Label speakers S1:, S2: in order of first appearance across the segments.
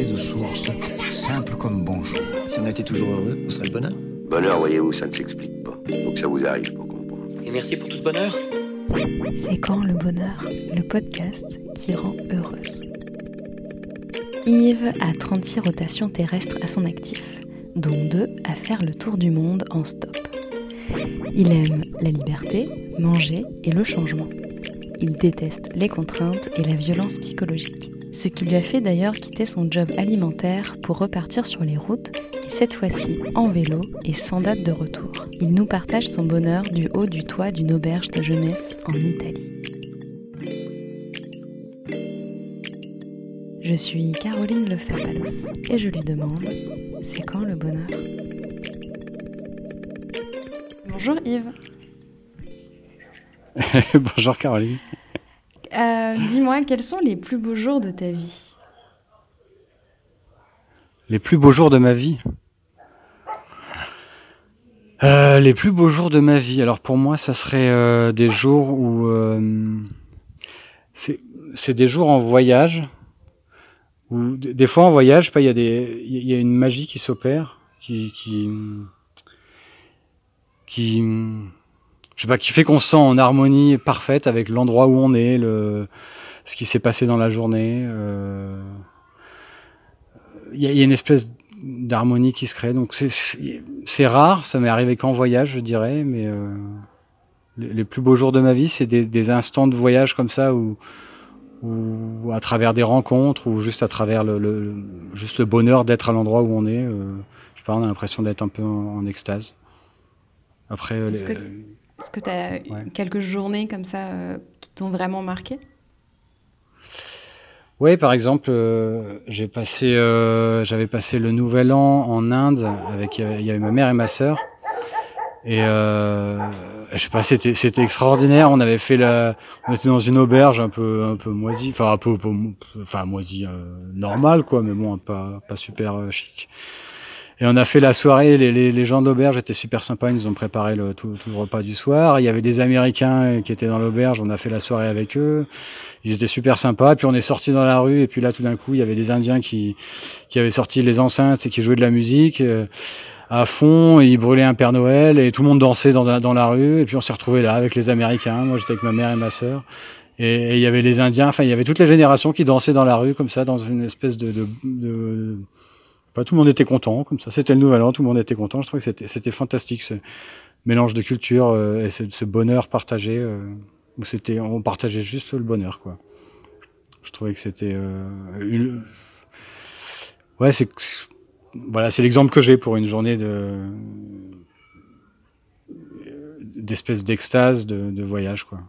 S1: de source, simple comme bonjour.
S2: Si on était toujours heureux, on serait le bonheur.
S3: Bonheur, voyez-vous, ça ne s'explique pas. Faut que ça vous arrive pour comprendre.
S4: Et merci pour tout ce bonheur.
S5: C'est quand le bonheur, le podcast qui rend heureuse. Yves a 36 rotations terrestres à son actif, dont deux à faire le tour du monde en stop. Il aime la liberté, manger et le changement. Il déteste les contraintes et la violence psychologique. Ce qui lui a fait d'ailleurs quitter son job alimentaire pour repartir sur les routes, et cette fois-ci en vélo et sans date de retour. Il nous partage son bonheur du haut du toit d'une auberge de jeunesse en Italie. Je suis Caroline Leferpalos et je lui demande c'est quand le bonheur? Bonjour Yves.
S6: Bonjour Caroline.
S5: Euh, Dis-moi, quels sont les plus beaux jours de ta vie
S6: Les plus beaux jours de ma vie Euh, Les plus beaux jours de ma vie. Alors pour moi, ça serait euh, des jours où... c'est des jours en voyage. Des fois en voyage, il y, a des- y a une magie qui s'opère, qui qui je sais pas, qui fait qu'on se sent en harmonie parfaite avec l'endroit où on est, le, ce qui s'est passé dans la journée. euh, Il y, y a une espèce d'harmonie qui se crée. Donc c'est- rare, ça m'est arrivé qu'en voyage, je dirais, mais euh, les, les plus beaux jours de ma vie, c'est des, des instants de voyage comme ça où, où à travers des rencontres ou juste à travers le, le- juste le bonheur d'être à l'endroit où on est. euh, je sais pas, on a l'impression d'être un peu en, en extase. Après, les-
S5: que- Est-ce que tu as
S6: Ouais.
S5: quelques journées comme ça euh, qui t'ont vraiment marqué?
S6: Oui, par exemple, euh, j'ai passé, euh, j'avais passé le Nouvel An en Inde avec, il y avait- ma mère et ma sœur. Et je sais pas, c'était, c'était extraordinaire. On avait fait la, on était dans une auberge un peu, un peu moisie, enfin un peu, enfin moisie, normale quoi, mais bon, pas, pas super chic. Et on a fait la soirée. Les, gens de l'auberge étaient super sympas. Ils nous ont préparé le, tout, le repas du soir. Il y avait des Américains euh, qui étaient dans l'auberge. On a fait la soirée avec eux. Ils étaient super sympas. Puis on est sorti dans la rue. Et puis là, tout d'un coup, il y avait des Indiens qui, qui avaient sorti les enceintes et qui jouaient de la musique euh, à fond. Ils brûlaient un Père Noël et tout le monde dansait dans, la- rue. Et puis on s'est retrouvés là avec les Américains. Moi, j'étais avec ma mère et ma sœur. Et il y avait les Indiens. Enfin, il y avait toutes les générations qui dansaient dans la rue comme ça, dans une espèce de, de, de pas tout le monde était content, comme ça. C'était le nouvel an, tout le monde était content. Je trouvais que c'était, fantastique ce mélange de culture euh, et ce, bonheur partagé euh, où on partageait juste le bonheur, quoi. Je trouvais que c'était euh, ouais, c'est voilà, c'est l'exemple que j'ai pour une journée de d'espèce d'extase, de, voyage, quoi.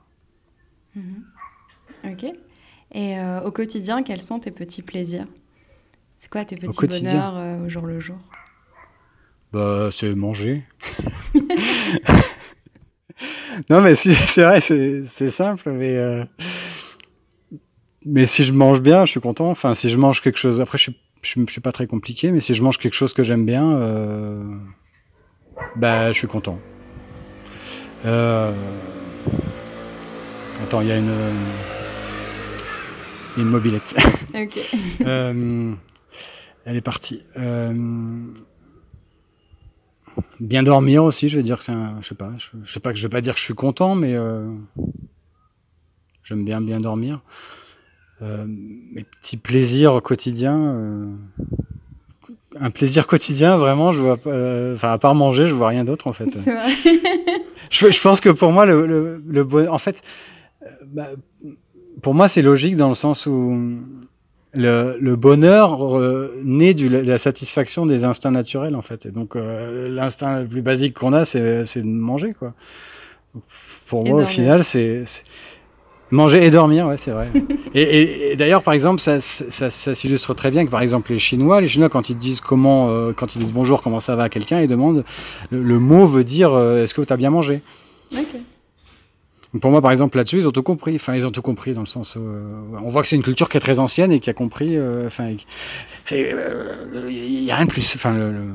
S5: Ok. Et au quotidien, quels sont tes petits plaisirs? C'est quoi tes petits bonheurs euh, au jour le jour?
S6: Bah, c'est manger. non, mais si, c'est vrai, c'est simple, mais euh, mais si je mange bien, je suis content. Enfin, si je mange quelque chose, après, je suis, je, suis- je suis pas très compliqué, mais si je mange quelque chose que j'aime bien, euh, bah, je suis content. Attends, il y a une une mobilette.
S5: Ok.
S6: Elle est partie. Euh, bien dormir aussi, je vais dire que c'est un, je sais pas, je, je sais pas que je vais pas dire que je suis content, mais euh, j'aime bien bien dormir. Euh, mes petits plaisirs quotidiens, un plaisir quotidien, vraiment, je vois pas, enfin à part manger, je vois rien d'autre en fait.
S5: C'est vrai.
S6: Je, je pense que pour moi, le, le, le bon- en fait, bah, pour moi, c'est logique dans le sens où le, le bonheur euh, naît de la satisfaction des instincts naturels, en fait. Et donc, euh, l'instinct le plus basique qu'on a, c'est de manger, quoi. Pour
S5: Et
S6: moi, au final, c'est manger et dormir, ouais, c'est vrai. et et- et d'ailleurs, par exemple, ça, ça, ça s'illustre très bien que, par exemple, les Chinois, les Chinois, quand ils disent comment, euh, quand ils disent bonjour, comment ça va à quelqu'un, ils demandent le, le mot veut dire est-ce que tu as bien mangé? Pour moi, par exemple, là-dessus, ils ont tout compris. Enfin, ils ont tout compris dans le sens. où, euh, on voit que c'est une culture qui est très ancienne et qui a compris. euh, Enfin, qui- c'est, euh, il y a rien de plus. Enfin, le, le-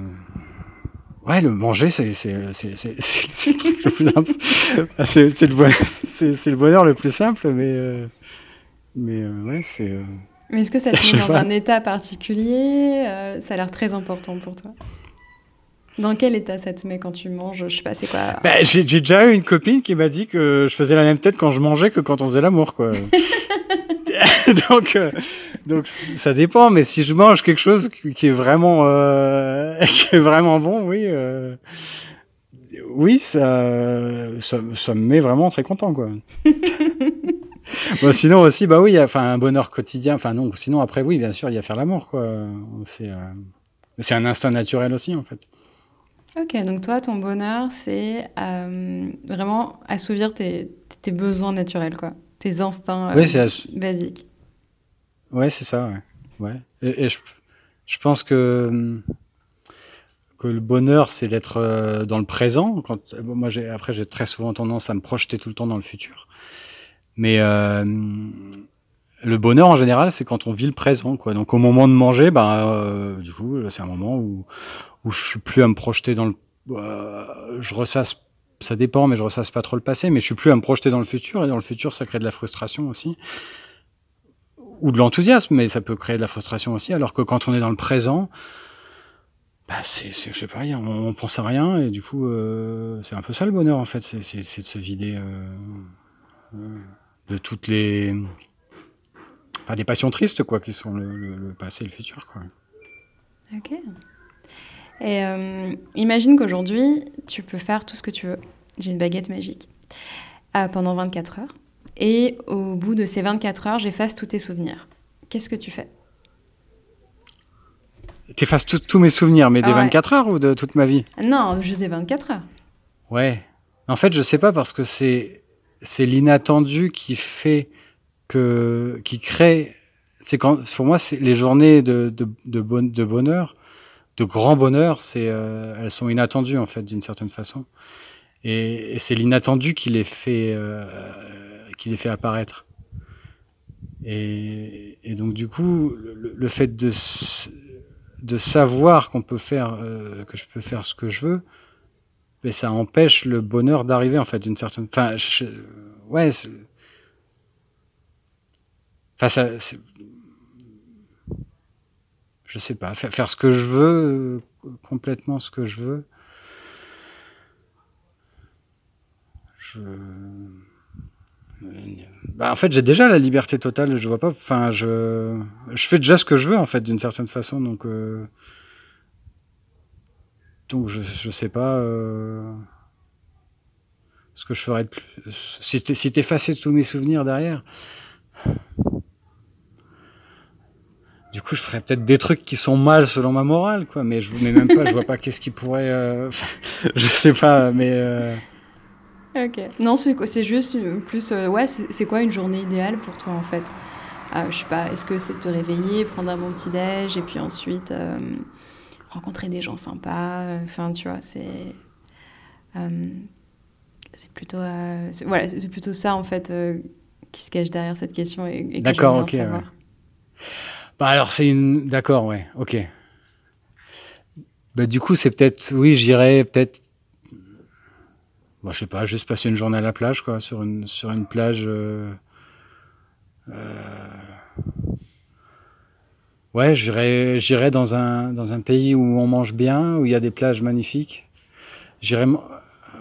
S6: ouais, le manger, c'est, le truc le plus simple. C'est, le le bonheur le plus simple, mais, euh, mais euh, ouais, c'est. euh,
S5: Mais est-ce que ça te met dans un état particulier? Ça a l'air très important pour toi. Dans quel état ça te met quand tu manges Je sais pas, c'est quoi
S6: bah, J'ai déjà eu une copine qui m'a dit que je faisais la même tête quand je mangeais que quand on faisait l'amour, quoi. donc, euh, donc ça dépend, mais si je mange quelque chose qui est vraiment, euh, qui est vraiment bon, oui, euh, oui, ça, ça, ça, me met vraiment très content, quoi. bon, sinon aussi, bah oui, enfin un bonheur quotidien. Enfin non, sinon après oui, bien sûr, il y a faire l'amour, quoi. C'est, c'est un instinct naturel aussi, en fait.
S5: Ok, donc toi, ton bonheur, c'est vraiment assouvir tes, tes, besoins naturels, quoi tes instincts euh, basiques.
S6: Ouais, c'est ça. Ouais. ouais. Et, je, je, pense que que le bonheur, c'est d'être euh, dans le présent. Quand, moi, après, j'ai très souvent tendance à me projeter tout le temps dans le futur. Mais euh, le bonheur, en général, c'est quand on vit le présent. Quoi. Donc, au moment de manger, ben, du coup, c'est un moment où, où je suis plus à me projeter dans le. je ressasse ça dépend, mais je ressasse pas trop le passé, mais je suis plus à me projeter dans le futur, et dans le futur, ça crée de la frustration aussi. Ou de l'enthousiasme, mais ça peut créer de la frustration aussi, alors que quand on est dans le présent, bah c'est, je sais pas, on, on, pense à rien, et du coup, euh, c'est un peu ça le bonheur, en fait, c'est, de se vider euh, euh, de toutes les... Enfin, des passions tristes, quoi, qui sont le, le passé et le futur, quoi.
S5: Ok. Et euh, imagine qu'aujourd'hui, tu peux faire tout ce que tu veux. J'ai une baguette magique euh, pendant 24 heures. Et au bout de ces 24 heures, j'efface tous tes souvenirs. Qu'est-ce que tu fais?
S6: T'effaces tous mes souvenirs, mais des 24 heures ou de toute ma vie?
S5: Non, juste des 24 heures.
S6: Ouais. En fait, je sais pas parce que c'est c'est l'inattendu qui fait que qui crée. C'est quand pour moi, c'est les journées de de, de, de bonheur de grand bonheur, c'est, euh, elles sont inattendues en fait d'une certaine façon. Et, c'est l'inattendu qui les fait, euh, qui les fait apparaître. Et, donc du coup, le, fait de, savoir qu'on peut faire, euh, que je peux faire ce que je veux, mais ça empêche le bonheur d'arriver en fait d'une certaine. Enfin, je sais pas, faire, ce que je veux, euh, complètement ce que je veux. Je... Bah, en fait, j'ai déjà la liberté totale. Je vois pas. Enfin, je, je fais déjà ce que je veux en fait, d'une certaine façon. Donc, euh... donc je, je sais pas euh... ce que je ferais de plus. Si t'effaçais tous mes souvenirs derrière. Du coup, je ferais peut-être des trucs qui sont mal selon ma morale, quoi. Mais je mets même pas, je vois pas qu'est-ce qui pourrait. Euh... je sais pas, mais. Euh...
S5: Ok. Non, c'est juste plus. Euh, ouais, c'est quoi une journée idéale pour toi en fait? Euh, Je sais pas. Est-ce que c'est de te réveiller, prendre un bon petit déj et puis ensuite euh, rencontrer des gens sympas Enfin, tu vois, c'est. c'est plutôt. voilà, c'est plutôt ça en fait qui se cache derrière cette question et, et que
S6: D'accord, ok. Savoir. Bah alors c'est une... D'accord, ouais, ok. Bah du coup c'est peut-être... Oui, j'irais peut-être... Bah, je sais pas, juste passer une journée à la plage, quoi, sur une, sur une plage... Euh... Euh... Ouais, j'irais, j'irais dans un, dans un pays où on mange bien, où il y a des plages magnifiques. J'irais,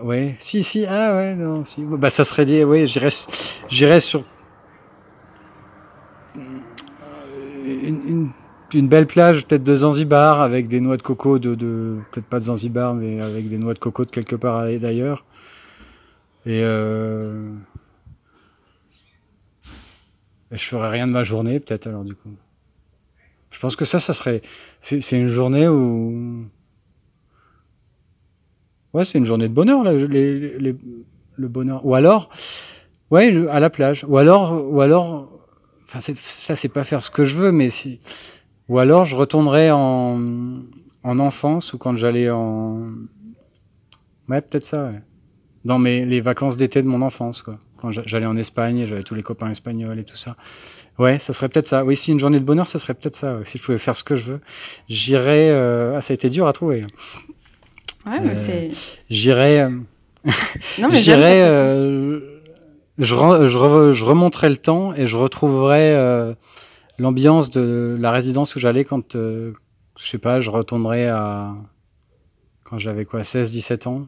S6: ouais, si, si, ah ouais, non, si. Bah, ça serait lié, ouais, j'irais, j'irais sur une, belle plage, peut-être de Zanzibar, avec des noix de coco de, peut-être pas de Zanzibar, mais avec des noix de coco de quelque part d'ailleurs. Et, euh, et je ferais rien de ma journée, peut-être alors du coup. Je pense que ça, ça serait, c'est une journée où, ouais, c'est une journée de bonheur le bonheur. Ou alors, ouais, à la plage. Ou alors, ou alors Enfin, ça, c'est pas faire ce que je veux, mais si. Ou alors, je retournerai en, en enfance ou quand j'allais en. Ouais, peut-être ça, ouais. Dans mes, les vacances d'été de mon enfance, quoi. Quand j'allais en Espagne, j'avais tous les copains espagnols et tout ça. Ouais, ça serait peut-être ça. Oui, si une journée de bonheur, ça serait peut-être ça. Si je pouvais faire ce que je veux, j'irais. Euh... Ah, ça a été dur à trouver.
S5: Ouais, mais euh, c'est.
S6: J'irais. Euh... j'irais je, je, remonterai le temps et je retrouverai euh, l'ambiance de la résidence où j'allais quand, je sais pas, je retournerais à quand j'avais quoi, 16, 17 ans.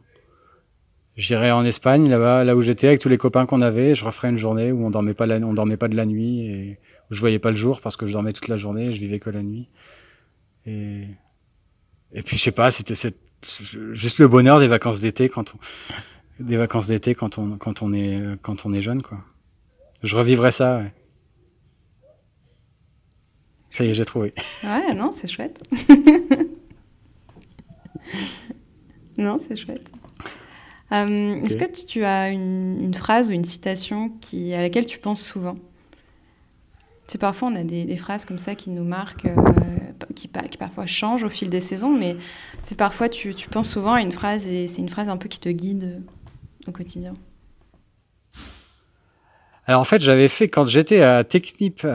S6: J'irai en Espagne, là-bas, là où j'étais, avec tous les copains qu'on avait. Je referais une journée où on dormait pas, dormait pas de la nuit et où je voyais pas le jour parce que je dormais toute la journée et je vivais que la nuit. Et puis je sais pas, c'était juste le bonheur des vacances d'été quand on, des vacances d'été quand on, quand on est, quand on est jeune, quoi. Je revivrais ça, ouais. Ça y est, j'ai trouvé.
S5: Ouais, non, c'est chouette. non, c'est chouette. Euh, est-ce que tu as une, phrase ou une citation qui, à laquelle tu penses souvent? C'est parfois on a des, phrases comme ça qui nous marquent, euh, qui, qui, parfois changent au fil des saisons, mais c'est parfois tu, tu, penses souvent à une phrase et c'est une phrase un peu qui te guide? Au quotidien.
S6: Alors en fait, j'avais fait quand j'étais à Technip.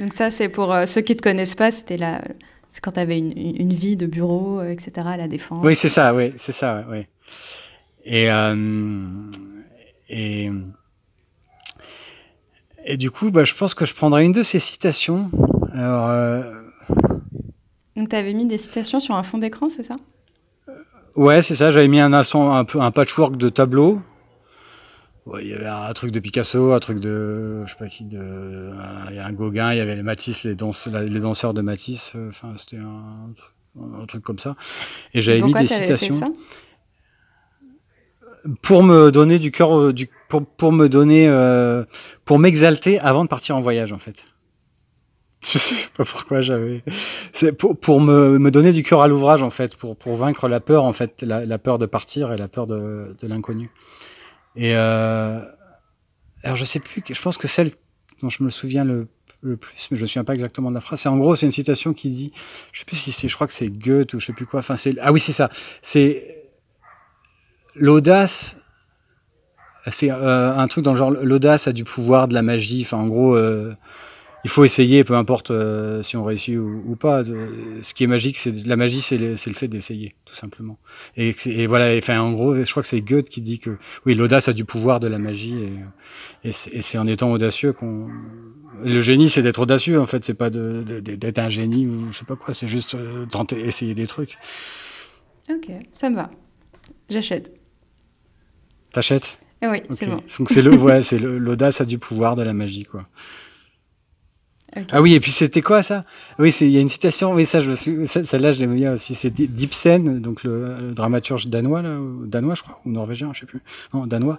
S5: Donc ça, c'est pour euh, ceux qui ne te connaissent pas, c'était la, c'est quand tu avais une, une, vie de bureau, etc. à la défense.
S6: Oui, c'est ça, oui, c'est ça, oui. Et, euh, et, et, du coup, bah, je pense que je prendrai une de ces citations. Alors, euh,
S5: Donc, tu avais mis des citations sur un fond d'écran, c'est ça?
S6: Ouais, c'est ça. J'avais mis un, un, un, un patchwork de tableaux. il y avait un truc de Picasso, un truc de, je sais pas qui, de, il y a un Gauguin, il y avait les Matisse, les, les danseurs de Matisse. Euh, enfin, c'était un, truc comme ça. Et j'avais mis des citations. Fait ça? Pour me donner du cœur, euh, du, pour, pour, me donner, euh, pour m'exalter avant de partir en voyage en fait. Je sais pas pourquoi j'avais. C'est pour, pour me, me, donner du cœur à l'ouvrage en fait, pour, pour vaincre la peur en fait, la, peur de partir et la peur de, de l'inconnu. Et euh, alors je sais plus, je pense que celle dont je me souviens le, le plus, mais je me souviens pas exactement de la phrase. C'est en gros, c'est une citation qui dit, je sais plus si c'est, je crois que c'est Goethe ou je sais plus quoi. Enfin, c'est ah oui, c'est ça. C'est l'audace, c'est euh, un truc dans le genre l'audace a du pouvoir, de la magie. Enfin, en gros, euh, il faut essayer, peu importe euh, si on réussit ou, pas. ce qui est magique, c'est la magie, c'est le, fait d'essayer, tout simplement. Et, voilà, enfin, en gros, je crois que c'est Goethe qui dit que oui, l'audace a du pouvoir de la magie, et, c'est en étant audacieux qu'on. Le génie, c'est d'être audacieux, en fait. C'est pas d'être un génie ou je sais pas quoi. C'est juste tenter, essayer des trucs.
S5: Ok, ça me va. J'achète.
S6: T'achètes?
S5: Eh Oui, c'est bon.
S6: Donc c'est le, ouais, c'est l'audace a du pouvoir de la magie, quoi. Ah oui, et puis c'était quoi ça? Oui, il y a une citation, oui, ça, je, celle-là, je l'aime bien aussi. C'est d'Ibsen, donc le, dramaturge danois, là, danois, je crois, ou norvégien, je sais plus. Non, danois.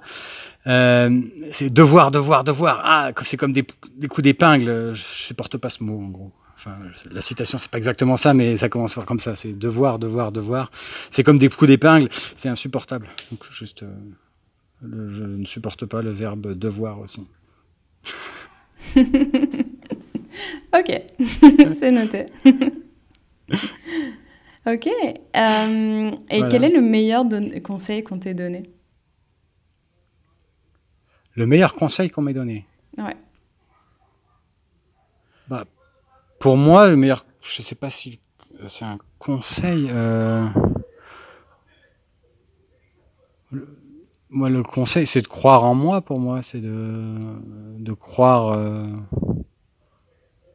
S6: Euh, c'est devoir, devoir, devoir. Ah, c'est comme des, des coups d'épingle. Je supporte pas ce mot, en gros. Enfin, la citation, c'est pas exactement ça, mais ça commence comme ça. C'est devoir, devoir, devoir. C'est comme des coups d'épingle. C'est insupportable. Donc, juste. Euh, je ne supporte pas le verbe devoir aussi.
S5: ok, c'est noté. ok. Euh, et quel est le meilleur conseil qu'on t'ait donné?
S6: Le meilleur conseil qu'on m'ait donné?
S5: Ouais.
S6: Bah, pour moi, le meilleur, je ne sais pas si c'est un conseil. Euh, moi, le conseil, c'est de croire en moi. Pour moi, c'est de, de croire. Euh...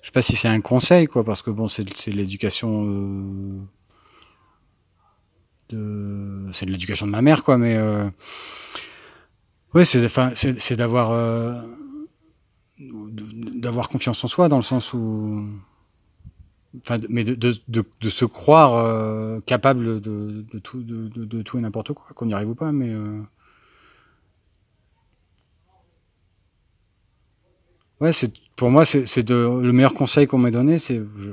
S6: Je sais pas si c'est un conseil, quoi, parce que bon, c'est l'éducation. Euh... De... C'est de l'éducation de ma mère, quoi, mais. Euh... Oui, c'est d'avoir. Euh, d'avoir confiance en soi, dans le sens où. Enfin, mais de, de, de, de se croire euh, capable de, tout, de, tout et n'importe quoi, qu'on y arrive ou pas, mais. Ouais, c'est pour moi c'est le meilleur conseil qu'on m'ait donné, c'est je, euh,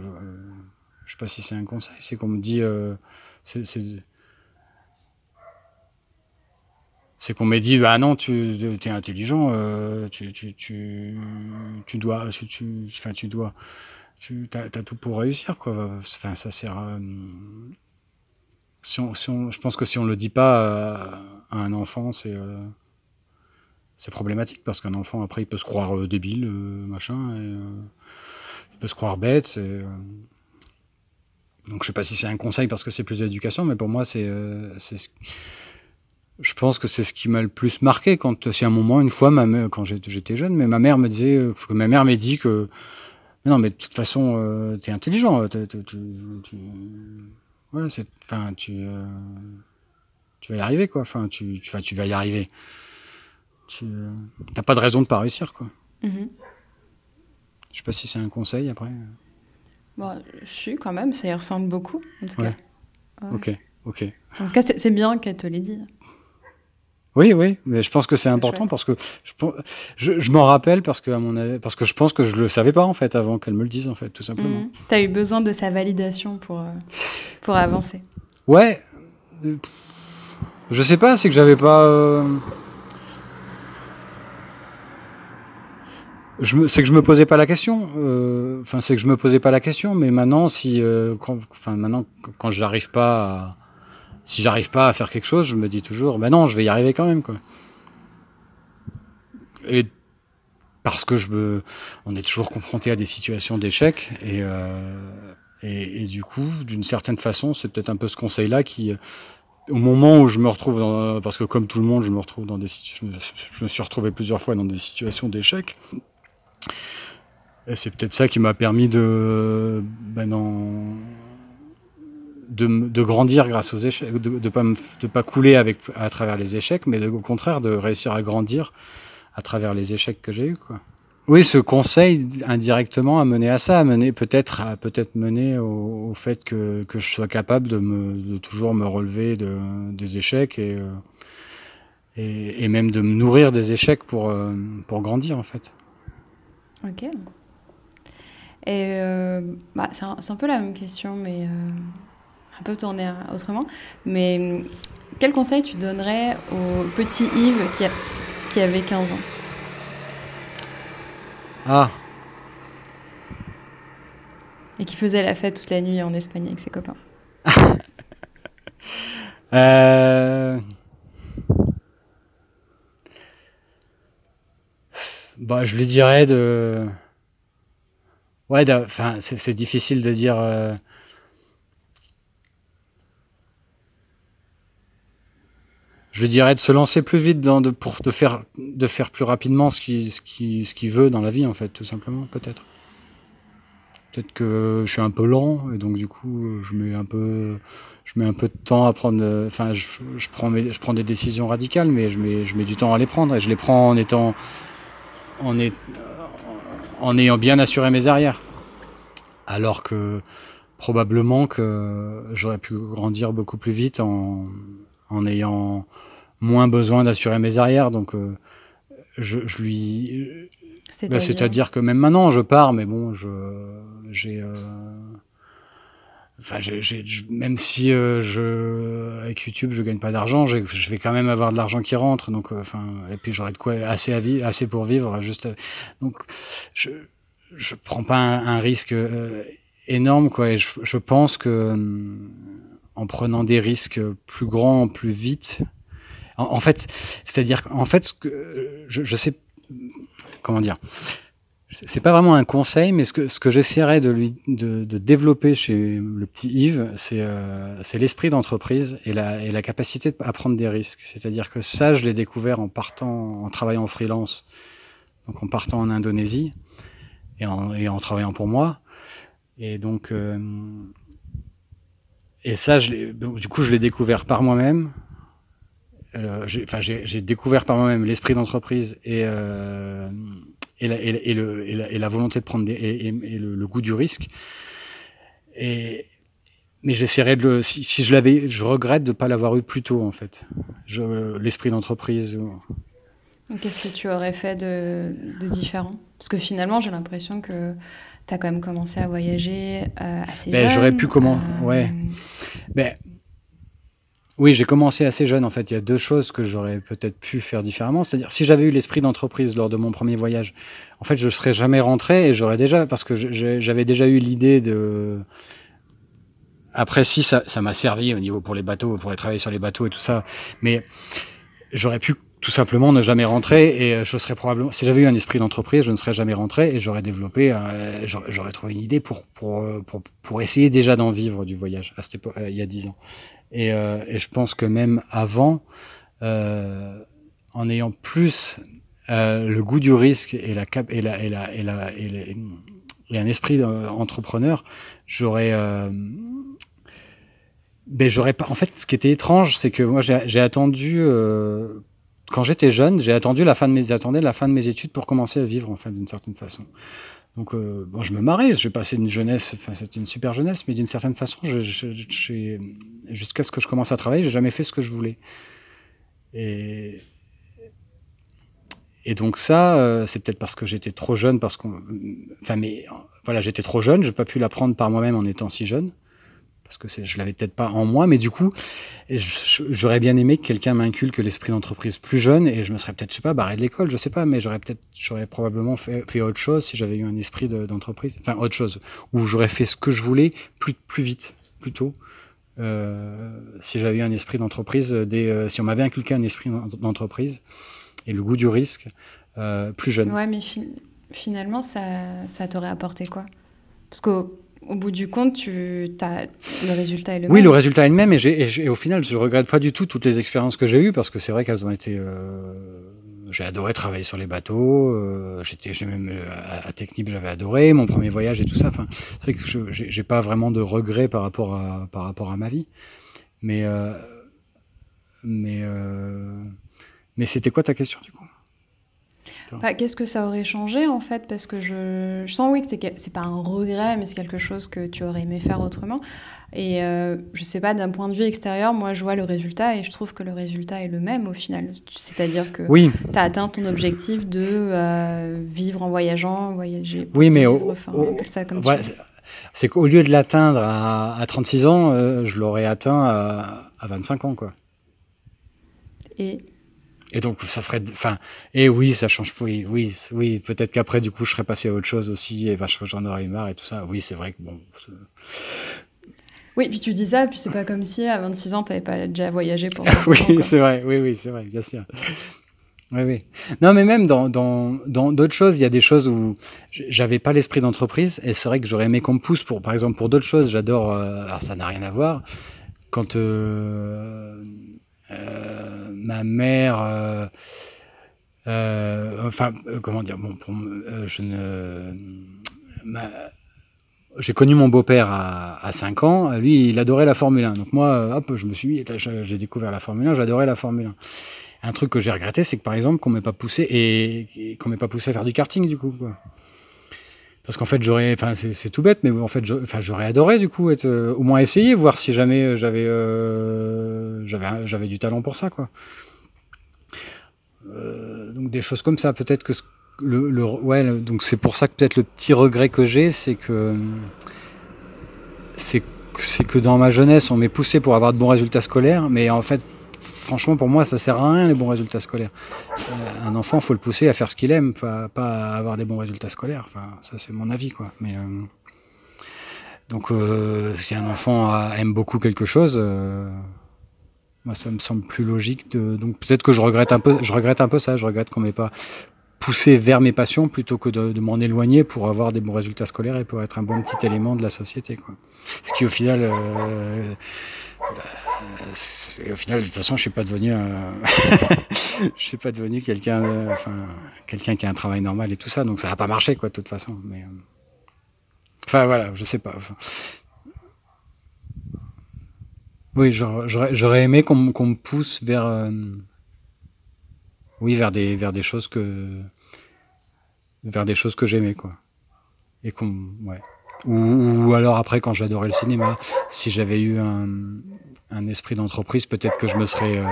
S6: je sais pas si c'est un conseil, c'est qu'on me dit euh, c'est qu'on m'ait dit ah non tu es intelligent euh, tu, tu, tu, tu, dois tu, tu enfin tu dois tu as, as, tout pour réussir quoi. Enfin ça sert à, si on, si on, je pense que si on le dit pas à, à un enfant c'est euh, c'est problématique parce qu'un enfant après il peut se croire euh, débile, euh, machin, euh, il peut se croire bête. donc je sais pas si c'est un conseil parce que c'est plus d'éducation, mais pour moi c'est, je pense que c'est ce qui m'a le plus marqué quand c'est un moment une fois quand j'étais jeune, mais ma mère me disait que ma mère m'a dit que non, mais de toute façon, tu es intelligent. tu, vas y arriver, quoi. Tu vas y arriver. Tu n'as pas de raison de pas réussir, quoi.
S5: Mhm.
S6: Je sais pas si c'est un conseil après.
S5: Bon, je suis quand même, ça y ressemble beaucoup, en tout cas.
S6: Ouais.
S5: Ouais.
S6: Ok, ok.
S5: En tout cas, c'est bien qu'elle te l'ait dit.
S6: Oui, oui, mais je pense que c'est important
S5: chouette.
S6: parce que je, je, je m'en rappelle parce que à mon avis, parce que je pense que je le savais pas en fait avant qu'elle me le dise en fait, tout simplement.
S5: Mhm. T'as eu besoin de sa validation pour, euh, pour avancer.
S6: Ouais. euh, Je sais pas, c'est que j'avais pas. euh, Je me- c'est que je me posais pas la question. euh, Enfin, c'est que je me posais pas la question. Mais maintenant, si, euh, enfin, maintenant, quand j'arrive pas, à, si j'arrive pas à faire quelque chose, je me dis toujours, ben non, je vais y arriver quand même, quoi. Et parce que je me, on est toujours confronté à des situations d'échec et, euh, et, du coup, d'une certaine façon, c'est peut-être un peu ce conseil-là qui, au moment où je me retrouve, dans, parce que comme tout le monde, je me retrouve dans des, je me suis retrouvé plusieurs fois dans des situations d'échec. C'est peut-être ça qui m'a permis de, ben de, grandir grâce aux échecs, de ne pas, pas couler avec, à travers les échecs, mais au contraire de réussir à grandir à travers les échecs que j'ai eus. Oui, ce conseil indirectement a mené à ça, a mené peut-être à peut-être mené au, fait que, que je sois capable de, toujours me relever de, des échecs et, euh, et, et même de me nourrir des échecs pour, euh, pour grandir en fait.
S5: Ok. Et euh, bah, c'est un, peu la même question, mais euh, un peu tournée autrement. Mais hum, quel conseil tu donnerais au petit Yves qui, a- qui avait 15 ans?
S6: Ah,
S5: et qui faisait la fête toute la nuit en Espagne avec ses copains
S6: Euh... Bah, je lui dirais de. Ouais, enfin, c'est difficile de dire. euh, Je dirais de se lancer plus vite pour de faire, de faire plus rapidement ce qu'il ce ce veut dans la vie, en fait, tout simplement, peut-être. Peut-être que je suis un peu lent, et donc du coup, je mets un peu, je mets un peu de temps à prendre. euh, Enfin, je, je prends, mes- je prends des décisions radicales, mais je mets, je mets du temps à les prendre, et je les prends en étant, en, est, en ayant bien assuré mes arrières. Alors que probablement que j'aurais pu grandir beaucoup plus vite en, en ayant moins besoin d'assurer mes arrières. Donc, euh, je, je lui, bah, C'est-à-dire que même maintenant, je pars, mais bon, je, j'ai, euh, enfin, j'ai, j'ai- je- même si euh, je, avec YouTube, je gagne pas d'argent, je vais quand même avoir de l'argent qui rentre, donc, euh, enfin, et puis j'aurai de quoi assez à vivre, assez pour vivre, juste, euh, donc, je, je prends pas un, risque euh, énorme, quoi, et je, je pense que hum, en prenant des risques plus grands, plus vite, en, en fait, c'est-à-dire qu'en fait, ce que, je, je sais comment dire c'est pas vraiment un conseil, mais ce que, ce que j'essaierais de, lui, de, de développer chez le petit Yves, c'est euh, l'esprit d'entreprise et la, et la capacité à prendre des risques. C'est-à-dire que ça, je l'ai découvert en partant, en travaillant en freelance, donc en partant en Indonésie et en, et en travaillant pour moi. Et donc, euh, et ça, je du coup, je l'ai découvert par moi-même. Euh, j'ai découvert par moi-même l'esprit d'entreprise et, euh, et, la, et, la- et le, et, la, et la volonté de prendre des, et, le, le goût du risque. Et, mais j'essaierai de le. Si, si je l'avais, je regrette de ne pas l'avoir eu plus tôt en fait. L'esprit d'entreprise.
S5: Qu'est-ce que tu aurais fait de, de différent? Parce que finalement, j'ai l'impression que tu as quand même commencé à voyager euh, assez
S6: Ben,
S5: jeune.
S6: j'aurais pu comment-
S5: euh,
S6: ouais. Ben, oui, j'ai commencé assez jeune en fait. Il y a deux choses que j'aurais peut-être pu faire différemment. C'est-à-dire, si j'avais eu l'esprit d'entreprise lors de mon premier voyage, en fait, je serais jamais rentré et j'aurais déjà, parce que j'avais déjà eu l'idée de. Après, si ça m'a servi au niveau pour les bateaux, pour aller travailler sur les bateaux et tout ça, mais j'aurais pu tout simplement ne jamais rentrer et euh, je serais probablement, si j'avais eu un esprit d'entreprise, je ne serais jamais rentré et j'aurais développé, euh, j'aurais trouvé une idée pour, pour, euh, pour, pour essayer déjà d'en vivre du voyage à cette époque, il y a dix ans. Et, et je pense que même avant, en ayant plus le goût du risque et la, cap et la, et la, et la, et un esprit d'entrepreneur, j'aurais ben, j'aurais pas. En fait, ce qui était étrange, c'est que moi, j'ai attendu. Quand j'étais jeune, j'ai attendu la fin de mes la fin de mes études pour commencer à vivre, enfin, d'une certaine façon. Donc, euh, bon, je me marrais. J'ai passé une jeunesse. Enfin, c'était une super jeunesse, mais d'une certaine façon, jusqu'à ce que je commence à travailler, j'ai jamais fait ce que je voulais. Et et donc ça, euh, c'est peut-être parce que j'étais trop jeune, parce qu'on, enfin, mais voilà, j'étais trop jeune. J'ai pas pu l'apprendre par moi-même en étant si jeune parce que je l'avais peut-être pas en moi, mais du coup, j'aurais bien aimé que quelqu'un m'inculque l'esprit d'entreprise plus jeune et je me serais peut-être, je sais pas, barré de l'école, je sais pas, mais j'aurais peut-être, j'aurais probablement fait, autre chose si j'avais eu un esprit d'entreprise, enfin autre chose, où j'aurais fait ce que je voulais plus, plus vite, plus tôt. Euh, si j'avais eu un esprit d'entreprise, euh, si on m'avait inculqué un esprit d'entreprise et le goût du risque euh, plus jeune.
S5: Ouais, mais finalement, ça, ça t'aurait apporté quoi? Parce que au bout du compte, tu as, le résultat est le
S6: même. Oui, le résultat est le même, et, au final, je ne regrette pas du tout toutes les expériences que j'ai eues, parce que c'est vrai qu'elles ont été... Euh, j'ai adoré travailler sur les bateaux, euh, j'étais même euh, à, Technip, j'avais adoré, mon premier voyage et tout ça. Enfin, c'est vrai que je n'ai pas vraiment de regrets par rapport à, par rapport à ma vie. Mais, mais, mais c'était quoi ta question du coup?
S5: Bah, qu'est-ce que ça aurait changé en fait? Parce que je, sens oui que c'est pas un regret, mais c'est quelque chose que tu aurais aimé faire autrement. Et euh, je sais pas, d'un point de vue extérieur, moi je vois le résultat et je trouve que le résultat est le même au final. C'est-à-dire que
S6: oui.
S5: tu as atteint ton objectif de euh, vivre en voyageant, voyager.
S6: Oui, mais
S5: ça comme
S6: c'est qu'au lieu de l'atteindre à, 36 ans, euh, je l'aurais atteint à, à 25 ans. quoi.
S5: Et
S6: et donc, ça ferait. Enfin, et oui, ça change. Oui, oui, oui. Peut-être qu'après, du coup, je serais passé à autre chose aussi et bah, j'en aurais eu marre et tout ça. Oui, c'est vrai que bon.
S5: Oui, puis tu dis ça, puis c'est pas comme si à 26 ans, tu n'avais pas déjà voyagé pour.
S6: oui, c'est vrai. Oui, oui, c'est vrai, bien sûr. Oui, oui. Non, mais même dans d'autres dans, choses, il y a des choses où j'avais pas l'esprit d'entreprise et c'est vrai que j'aurais aimé qu'on me pousse pour, par exemple, pour d'autres choses. J'adore. Euh, alors, ça n'a rien à voir. Quand. Euh, ma mère, euh, euh, enfin, comment dire, bon, je ne, j'ai connu mon beau-père à, à, 5 ans. Lui, il adorait la Formule 1. Donc moi, hop, je me suis mis, j'ai découvert la Formule 1, j'adorais la Formule 1. Un truc que j'ai regretté, c'est que par exemple, qu'on m'ait pas poussé et, qu'on m'ait pas poussé à faire du karting du coup. Parce qu'en fait, j'aurais, enfin, c'est tout bête, mais en fait, j'aurais adoré du coup être, euh, au moins essayer, voir si jamais euh, j'avais, euh, j'avais, du talent pour ça, quoi. donc des choses comme ça, peut-être que le, ouais, donc c'est pour ça que peut-être le petit regret que j'ai, c'est que c'est que dans ma jeunesse, on m'est poussé pour avoir de bons résultats scolaires, mais en fait, franchement, pour moi, ça sert à rien les bons résultats scolaires. Euh, un enfant, faut le pousser à faire ce qu'il aime, pas, à avoir des bons résultats scolaires. Ça, c'est mon avis, quoi. Mais euh, donc, euh, si un enfant aime beaucoup quelque chose, moi, ça me semble plus logique. Donc, peut-être que je regrette un peu. Je regrette un peu ça. Je regrette qu'on m'ait pas poussé vers mes passions plutôt que de, m'en éloigner pour avoir des bons résultats scolaires et pour être un bon petit élément de la société. Quoi. Ce qui, au final au final, de toute façon, je suis pas devenu, suis pas devenu quelqu'un, enfin, quelqu'un qui a un travail normal et tout ça, donc ça n'a pas marché, quoi, de toute façon. Euh, enfin, voilà, je sais pas. Oui, j'aurais aimé qu'on me pousse vers, euh, oui, vers des, vers des choses que, vers des choses que j'aimais, quoi. Et qu'on, ouais. Ou, alors après, quand j'adorais le cinéma, si j'avais eu un, esprit d'entreprise, peut-être que je me serais, euh,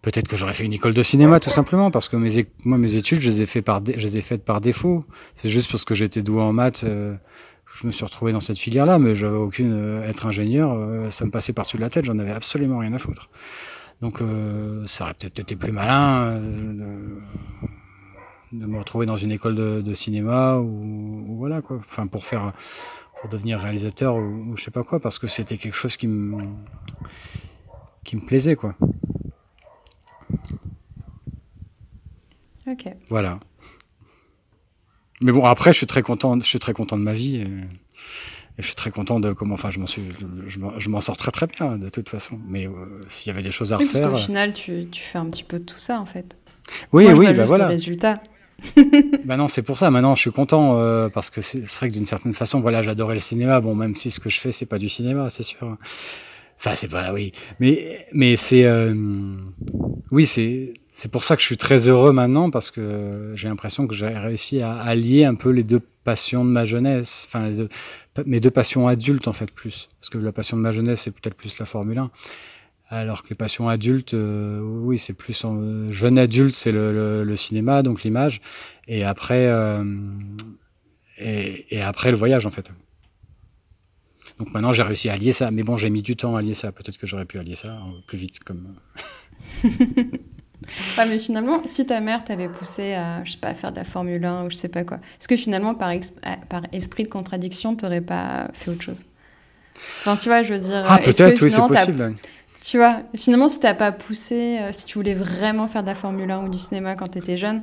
S6: peut-être que j'aurais fait une école de cinéma tout simplement, parce que mes, moi mes études, je les ai fait par, je les ai faites par défaut. C'est juste parce que j'étais doué en maths, euh, je me suis retrouvé dans cette filière-là, mais j'avais aucune euh, être ingénieur, ça me passait par-dessus la tête, j'en avais absolument rien à foutre. Donc ça aurait peut-être été plus malin de me retrouver dans une école de, cinéma ou, voilà quoi. Enfin pour faire pour devenir réalisateur ou, je sais pas quoi parce que c'était quelque chose qui me qui me plaisait quoi.
S5: Ok.
S6: Voilà. Mais bon après je suis très content je suis très content de ma vie et, je suis très content de comment enfin je m'en suis je m'en sors très très bien de toute façon mais euh, s'il y avait des choses à refaire.
S5: Parce qu'au final tu, tu fais un petit peu de tout ça en fait.
S6: Oui,
S5: Moi,
S6: oui, bah
S5: juste
S6: voilà.
S5: Le résultat.
S6: bah non, c'est pour ça. Maintenant, je suis content euh, parce que c'est vrai que d'une certaine façon, voilà, j'adorais le cinéma. Bon, même si ce que je fais, c'est pas du cinéma, c'est sûr. Enfin, c'est pas, oui, mais mais c'est, euh, oui, c'est c'est pour ça que je suis très heureux maintenant parce que j'ai l'impression que j'ai réussi à allier un peu les deux passions de ma jeunesse, enfin mes deux passions adultes en fait plus, parce que la passion de ma jeunesse c'est peut-être plus la Formule 1. Alors que les passions adultes, euh, oui, c'est plus en, jeune adulte, c'est le, cinéma, donc l'image, et après, euh, et, après le voyage en fait. Donc maintenant j'ai réussi à allier ça, mais bon j'ai mis du temps à allier ça. Peut-être que j'aurais pu allier ça plus vite comme.
S5: mais finalement, si ta mère t'avait poussé à, je sais pas, faire de la Formule 1 ou je sais pas quoi, est-ce que finalement par, par esprit de contradiction, t'aurais pas fait autre chose? Enfin, tu vois, je veux dire.
S6: Ah, peut-être, oui, c'est possible.
S5: Tu vois, finalement, si t'as pas poussé, euh, si tu voulais vraiment faire de la Formule 1 ou du cinéma quand tu étais jeune,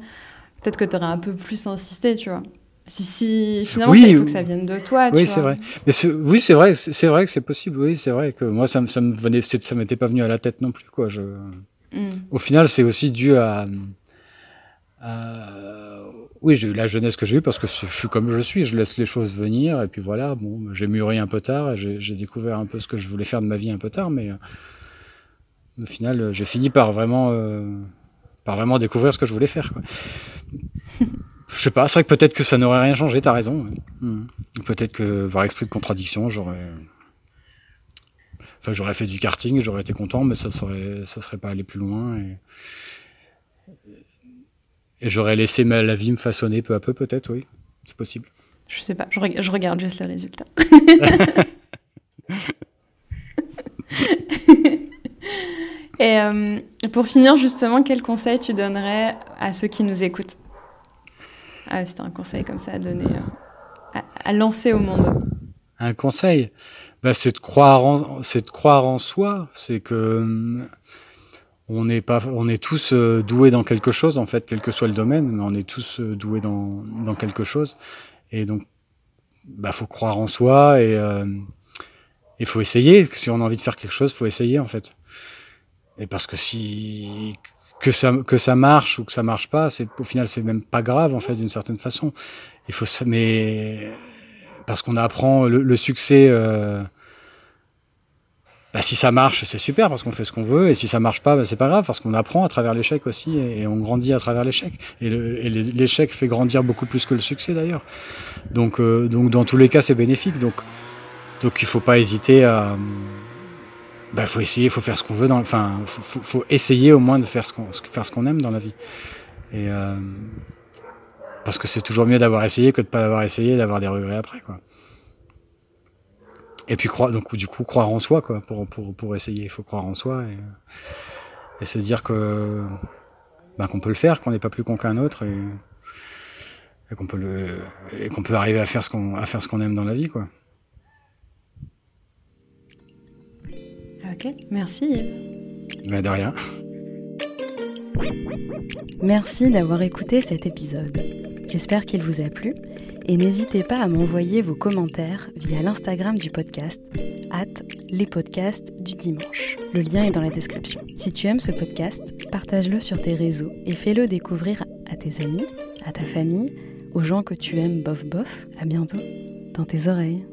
S5: peut-être que tu aurais un peu plus insisté, tu vois. Si, si finalement, il faut que ça vienne de toi.
S6: Oui, c'est vrai. Mais oui, c'est vrai, c'est vrai que c'est possible. Oui, c'est vrai que moi, ça, ça me venait, ça m'était pas venu à la tête non plus, quoi. Je... Au final, c'est aussi dû à, oui, j'ai eu la jeunesse que j'ai eue parce que je suis comme je suis, je laisse les choses venir et puis voilà. Bon, j'ai mûri un peu tard, j'ai découvert un peu ce que je voulais faire de ma vie un peu tard, mais au final, euh, j'ai fini par vraiment, euh, par vraiment découvrir ce que je voulais faire. Quoi. je sais pas, c'est vrai que peut-être que ça n'aurait rien changé, t'as raison. Hmm. Peut-être que par esprit de contradiction, j'aurais. Enfin, j'aurais fait du karting, j'aurais été content, mais ça serait, ça serait pas allé plus loin. Et, et j'aurais laissé ma, la vie me façonner peu à peu, peut-être, oui. C'est possible.
S5: Je sais pas, je, je regarde juste le résultat. Et euh, pour finir, justement, quel conseil tu donnerais à ceux qui nous écoutent? Ah, C'était un conseil comme ça à donner, euh, à, lancer au monde.
S6: Un conseil? Bah, C'est de, croire en, de croire en soi. C'est que euh, on est, pas, on est tous doués dans quelque chose, en fait, quel que soit le domaine, mais on est tous doués dans, dans quelque chose. Et donc, bah, faut croire en soi et il faut essayer. Si on a envie de faire quelque chose, faut essayer, en fait. Et parce que si que ça que ça marche ou que ça marche pas, c'est au final c'est même pas grave en fait d'une certaine façon. Il faut mais parce qu'on apprend le, succès. Euh, bah, si ça marche, c'est super parce qu'on fait ce qu'on veut, et si ça marche pas, bah, c'est pas grave parce qu'on apprend à travers l'échec aussi et, on grandit à travers l'échec. Et l'échec fait grandir beaucoup plus que le succès d'ailleurs. Donc, euh, donc dans tous les cas, c'est bénéfique. Donc, donc il faut pas hésiter à bah, faut essayer, faut faire ce qu'on veut. Enfin, faut, faut, essayer au moins de faire ce qu'on faire ce qu'on aime dans la vie. Et euh, parce que c'est toujours mieux d'avoir essayé que de pas avoir essayé, d'avoir des regrets après, quoi. Et puis croire, donc du coup croire en soi, quoi, pour pour, pour essayer. Il faut croire en soi et, et se dire que bah, qu'on peut le faire, qu'on n'est pas plus con qu'un autre et, et qu'on peut le et qu'on peut arriver à faire ce qu'on à faire ce qu'on aime dans la vie, quoi.
S5: Ok, merci
S6: bah, de rien.
S5: Merci d'avoir écouté cet épisode. J'espère qu'il vous a plu et n'hésitez pas à m'envoyer vos commentaires via l'Instagram du podcast, at les podcasts du dimanche. Le lien est dans la description. Si tu aimes ce podcast, partage-le sur tes réseaux et fais-le découvrir à tes amis, à ta famille, aux gens que tu aimes bof bof. À bientôt dans tes oreilles.